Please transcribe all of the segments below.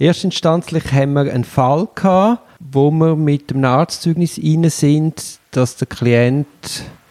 Erstinstanzlich haben wir einen Fall gehabt, wo wir mit dem Arztzeugnis rein sind, dass der Klient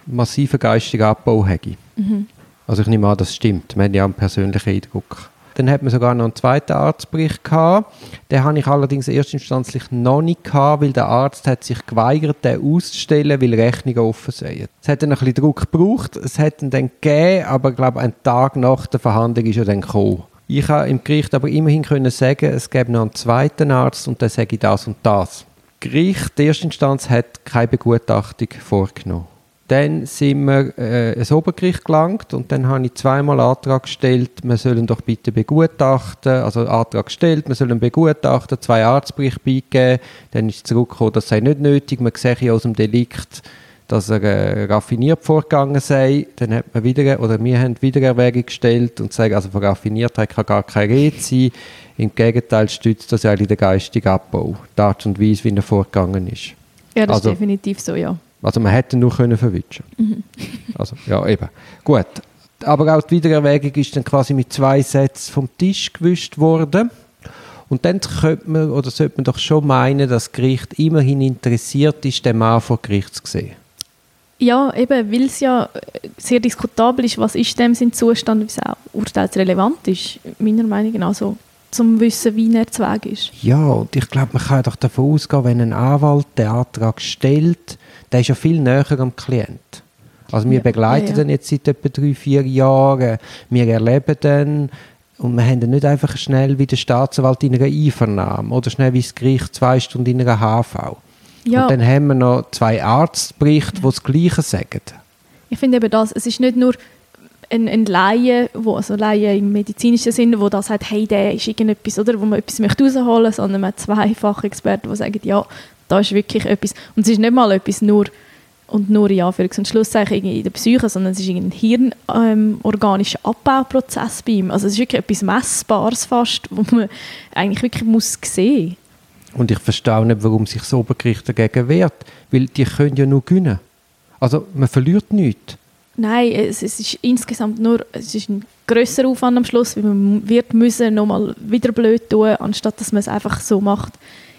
massiven geistigen Abbau hätte. Mhm. Also ich nehme an, das stimmt. Wir haben ja einen persönlichen Eindruck. Dann hat man sogar noch einen zweiten Arztbericht gehabt. Den habe ich allerdings erstinstanzlich noch nicht gehabt, weil der Arzt hat sich geweigert, den auszustellen, weil Rechnungen offen sind. Es hat dann ein bisschen Druck gebraucht, es hat ihn dann gegeben, aber ich glaube, einen Tag nach der Verhandlung ist er dann gekommen. Ich habe im Gericht aber immerhin können sagen, es gäbe noch einen zweiten Arzt und der sage das und das. Das Gericht, die erste Instanz, hat keine Begutachtung vorgenommen. Dann sind wir äh, ins Obergericht gelangt und dann habe ich zweimal Antrag gestellt, wir sollen doch bitte begutachten, also Antrag gestellt, wir sollen begutachten, zwei Arztberichte beigeben, dann ist zurückgekommen, das sei nicht nötig, man sehe aus dem Delikt, dass er äh, raffiniert vorgegangen sei, dann hat man wieder, oder wir haben wieder Erwägung gestellt und sagen, also von Raffiniertheit kann gar keine Rede sein, im Gegenteil stützt das eigentlich den geistigen Abbau, die Art und Weise, wie er vorgegangen ist. Ja, das also, ist definitiv so, ja. Also man hätte nur können verwischen. Mhm. Also ja, eben. Gut. Aber auch die Wiedererwägung ist dann quasi mit zwei Sätzen vom Tisch gewischt worden. Und dann könnte man, oder sollte man doch schon meinen, dass das Gericht immerhin interessiert ist, den Mann vor Gericht zu sehen. Ja, eben, weil es ja sehr diskutabel ist, was ist dem sein Zustand, wie es auch urteilsrelevant ist, meiner Meinung nach, also zum wissen, wie er zu Weg ist. Ja, und ich glaube, man kann doch davon ausgehen, wenn ein Anwalt den Antrag stellt, der ist ja viel näher am Klient. Also wir ja, begleiten ja, ja. den jetzt seit etwa drei, vier Jahren. Wir erleben den und wir haben dann nicht einfach schnell wie der Staatsanwalt in einer Einvernahme oder schnell wie das Gericht zwei Stunden in einer HV. Ja. Und dann haben wir noch zwei Arztberichte, die das Gleiche sagen. Ich finde eben das, es ist nicht nur ein, ein Laie, wo, also Laie im medizinischen Sinne, wo da sagt, hey, der ist irgendetwas, oder, wo man etwas möchte rausholen, sondern man hat zwei Fachexperten, die sagen, ja, da ist wirklich etwas. Und es ist nicht mal etwas nur und nur in Anführungs- und Schlusszeichen in der Psyche, sondern es ist ein hirnorganischer ähm, Abbauprozess bei ihm. Also es ist wirklich etwas Messbares fast, wo man eigentlich wirklich muss sehen Und ich verstehe nicht, warum sich das Obergericht dagegen wehrt, weil die können ja nur gewinnen. Also man verliert nichts. Nein, es, es, ist insgesamt nur es ist ein grösserer Aufwand am Schluss, weil man wird müssen nochmal wieder blöd tun, anstatt dass man es einfach so macht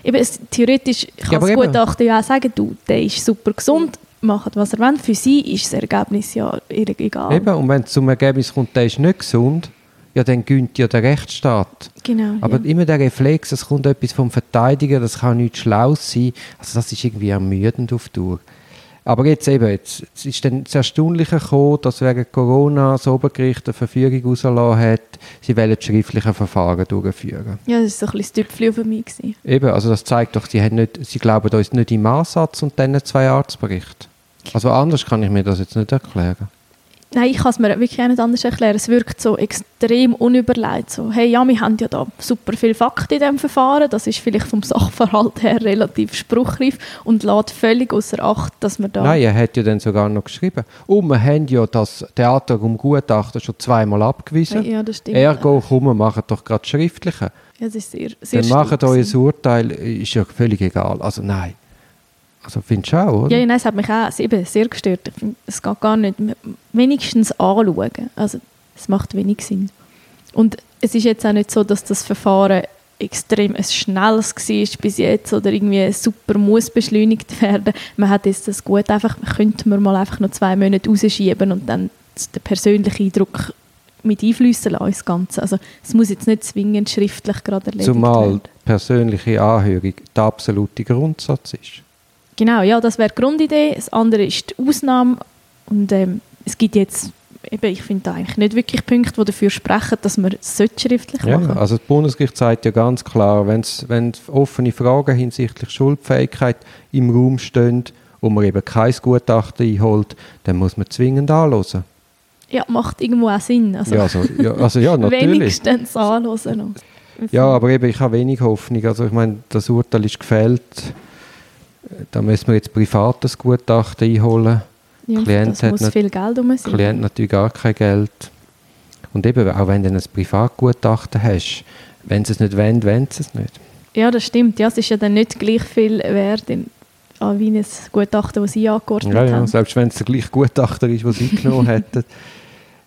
eben, es, theoretisch kann ja, das Gutachten ja auch sagen, du, der ist super gesund, macht was er will. Für sie ist das Ergebnis ja egal. Eben, und wenn es zum Ergebnis kommt, der ist nicht gesund, ja, dann gönnt ja der Rechtsstaat. Genau. Aber ja. immer der Reflex, es kommt etwas vom Verteidiger, das kann nicht schlau sein. Also das ist irgendwie ermüdend auf Tour. Aber jetzt eben, jetzt, jetzt ist dann das Erstaunliche gekommen, dass wegen Corona das Obergericht eine Verfügung rausgelassen hat, sie wollen schriftliche Verfahren durchführen. Ja, das war so ein bisschen das Tüpfchen für mich. Gewesen. Eben, also das zeigt doch, sie, haben nicht, sie glauben uns nicht im Ansatz und dann zwei Arztberichte. Also anders kann ich mir das jetzt nicht erklären. Nein, ich kann es mir wirklich nicht anders erklären. Es wirkt so extrem unüberlegt. So, hey, ja, wir haben ja da super viele Fakten in diesem Verfahren. Das ist vielleicht vom Sachverhalt her relativ spruchreif und lässt völlig außer Acht, dass man da... Nein, er hat ja dann sogar noch geschrieben. Und wir haben ja das Theater um Gutachten schon zweimal abgewiesen. Ja, das stimmt. Ergo, komm, wir machen doch gerade schriftliche. Ja, das ist sehr, sehr Dann macht euer Urteil, ist ja völlig egal. Also nein. Also findest du auch, oder? Ja, nein, es hat mich auch eben sehr gestört. Ich finde, es geht gar nicht. Wenigstens anschauen. Also es macht wenig Sinn. Und es ist jetzt auch nicht so, dass das Verfahren extrem ein schnelles war bis jetzt oder irgendwie super muss beschleunigt werden. Man hat jetzt das gut einfach, könnte man mal einfach noch zwei Monate rausschieben und dann den persönlichen Eindruck mit einflüssen lassen ins Ganze. Also es muss jetzt nicht zwingend schriftlich gerade erledigt Zumal werden. persönliche Anhörung der absolute Grundsatz ist. Genau, ja, das wäre die Grundidee. Das andere ist die Ausnahme. Und ähm, es gibt jetzt, eben, ich finde da eigentlich nicht wirklich Punkte, die dafür sprechen, dass man es schriftlich ja, machen Also das Bundesgericht sagt ja ganz klar, wenn's, wenn offene Fragen hinsichtlich Schuldfähigkeit im Raum stehen und man eben kein Gutachten einholt, dann muss man zwingend anhören. Ja, macht irgendwo auch Sinn. Also, ja, also, ja, also ja, natürlich. Wenigstens anhören. Ja, aber eben, ich habe wenig Hoffnung. Also ich meine, das Urteil ist gefällt da müssen wir jetzt privates Gutachten einholen. Ja, Klient das muss viel Geld um sein. Klient natürlich gar kein Geld. Und eben, auch wenn du ein Privatgutachten hast, wenn sie es nicht wollen, wollen sie es nicht. Ja, das stimmt. Ja, es ist ja dann nicht gleich viel wert wie ein Gutachten, das sie angeordnet ja, ja, haben. Selbst wenn es der gleiche Gutachter ist, den sie genommen hätten.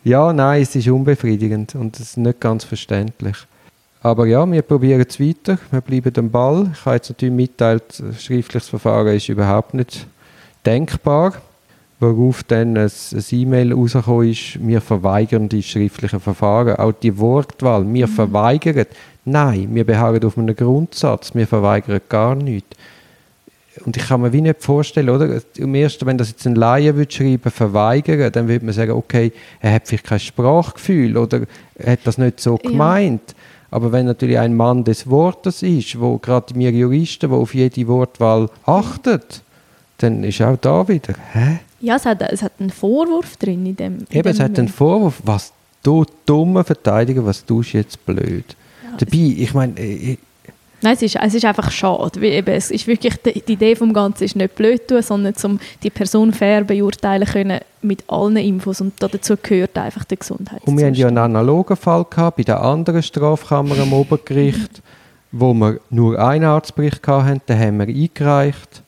Ja, nein, es ist unbefriedigend und es ist nicht ganz verständlich. Aber ja, wir probieren es weiter, wir bleiben am Ball. Ich habe jetzt natürlich mitteilt, schriftliches Verfahren ist überhaupt nicht denkbar. Worauf dann ein, ein E-Mail rausgekommen ist, wir verweigern die schriftlichen Verfahren. Auch die Wortwahl, wir mhm. verweigern. Nein, wir beharren auf einem Grundsatz, wir verweigern gar nichts. Und ich kann mir wie nicht vorstellen, oder? Im ersten, wenn das jetzt ein Laie würde schreiben, verweigern, dann würde man sagen, okay, er hat vielleicht kein Sprachgefühl oder er hat das nicht so ja. Aber wenn natürlich ein Mann des Wortes ist, wo gerade wir Juristen, wo auf jede Wortwahl achtet, dann ist auch da wieder, hä? Ja, es hat, es hat einen Vorwurf drin in dem. In Eben, es hat einen Vorwurf, was du dumme Verteidiger, was tust du jetzt blöd? Ja, Dabei, ich meine, äh, Nein, es ist, es ist einfach schade. Weil eben, es ist wirklich, die, die Idee des Ganzen ist nicht blöd tun, sondern um die Person fair beurteilen können mit allen Infos und dazu gehört einfach der Gesundheit. Und wir hatten ja einen analogen Fall gehabt, bei der anderen Strafkammer am Obergericht, wo wir nur einen Arztbericht hatten, den haben wir eingereicht.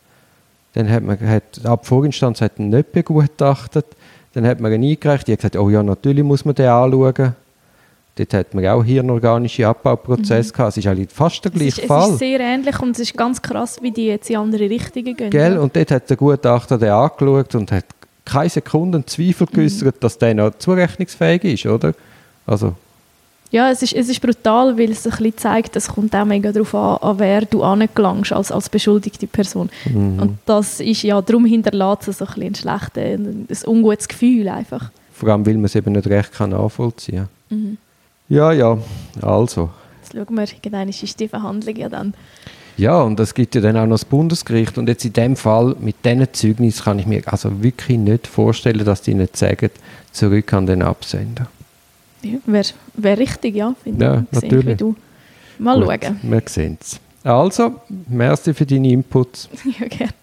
Dann hat man, hat, ab Vorinstanz hat ihn nicht begutachtet. Dann hat man ihn eingereicht, die hat gesagt, oh ja, natürlich muss man den anschauen. Dort hat man auch hirnorganische Abbauprozesse mhm. gehabt. Es ist eigentlich fast der gleiche es ist, Fall. Es ist sehr ähnlich und es ist ganz krass, wie die jetzt in andere Richtungen gehen. Gell? Und dort hat der Gutachter den angeschaut und hat keine Sekunden Zweifel mhm. geäußert, mhm. dass der noch zurechnungsfähig ist, oder? Also. Ja, es ist, es ist brutal, weil es ein bisschen zeigt, es kommt auch mega darauf an, an wer du angelangst als, als beschuldigte Person. Mhm. Und das ist ja, darum hinterlässt es so ein, ein schlechtes, ein, ungutes Gefühl einfach. Vor allem, weil man es eben nicht recht nachvollziehen kann. Mhm. Ja, ja, also. Jetzt schauen wir, irgendwann ist die Verhandlung ja dann. Ja, und es gibt ja dann auch noch das Bundesgericht. Und jetzt in dem Fall, mit diesen Zeugnissen kann ich mir also wirklich nicht vorstellen, dass die nicht sagen, zurück an den Absender. Ja, Wäre wär richtig, ja, finde ja, ich. Natürlich. Wie du. Mal Gut, schauen. Wir sehen es. Also, merci für deine Inputs. ja, gerne.